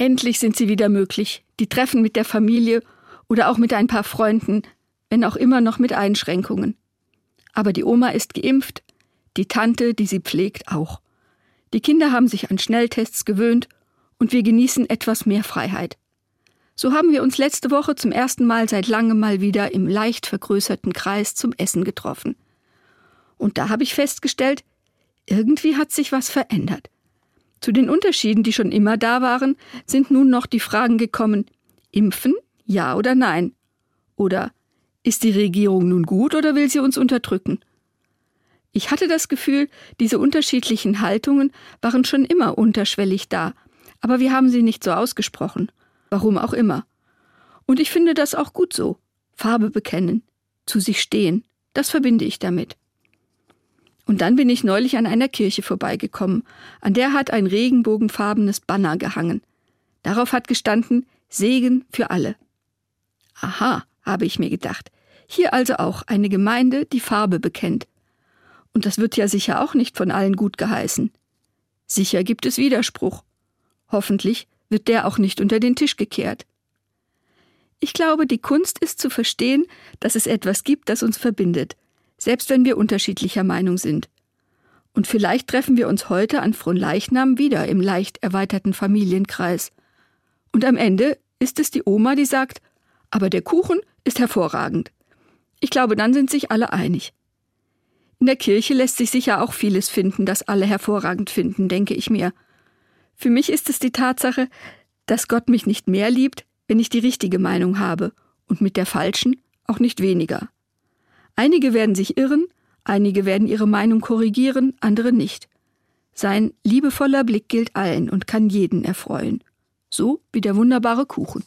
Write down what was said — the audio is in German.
Endlich sind sie wieder möglich, die Treffen mit der Familie oder auch mit ein paar Freunden, wenn auch immer noch mit Einschränkungen. Aber die Oma ist geimpft, die Tante, die sie pflegt, auch. Die Kinder haben sich an Schnelltests gewöhnt und wir genießen etwas mehr Freiheit. So haben wir uns letzte Woche zum ersten Mal seit langem mal wieder im leicht vergrößerten Kreis zum Essen getroffen. Und da habe ich festgestellt, irgendwie hat sich was verändert. Zu den Unterschieden, die schon immer da waren, sind nun noch die Fragen gekommen, impfen, ja oder nein? Oder ist die Regierung nun gut oder will sie uns unterdrücken? Ich hatte das Gefühl, diese unterschiedlichen Haltungen waren schon immer unterschwellig da, aber wir haben sie nicht so ausgesprochen. Warum auch immer. Und ich finde das auch gut so. Farbe bekennen, zu sich stehen, das verbinde ich damit. Und dann bin ich neulich an einer Kirche vorbeigekommen, an der hat ein regenbogenfarbenes Banner gehangen. Darauf hat gestanden Segen für alle. Aha, habe ich mir gedacht. Hier also auch eine Gemeinde, die Farbe bekennt. Und das wird ja sicher auch nicht von allen gut geheißen. Sicher gibt es Widerspruch. Hoffentlich wird der auch nicht unter den Tisch gekehrt. Ich glaube, die Kunst ist zu verstehen, dass es etwas gibt, das uns verbindet, selbst wenn wir unterschiedlicher Meinung sind. Und vielleicht treffen wir uns heute an Fronleichnam wieder im leicht erweiterten Familienkreis. Und am Ende ist es die Oma, die sagt, aber der Kuchen ist hervorragend. Ich glaube, dann sind sich alle einig. In der Kirche lässt sich sicher auch vieles finden, das alle hervorragend finden, denke ich mir. Für mich ist es die Tatsache, dass Gott mich nicht mehr liebt, wenn ich die richtige Meinung habe, und mit der falschen auch nicht weniger. Einige werden sich irren, einige werden ihre Meinung korrigieren, andere nicht. Sein liebevoller Blick gilt allen und kann jeden erfreuen. So wie der wunderbare Kuchen.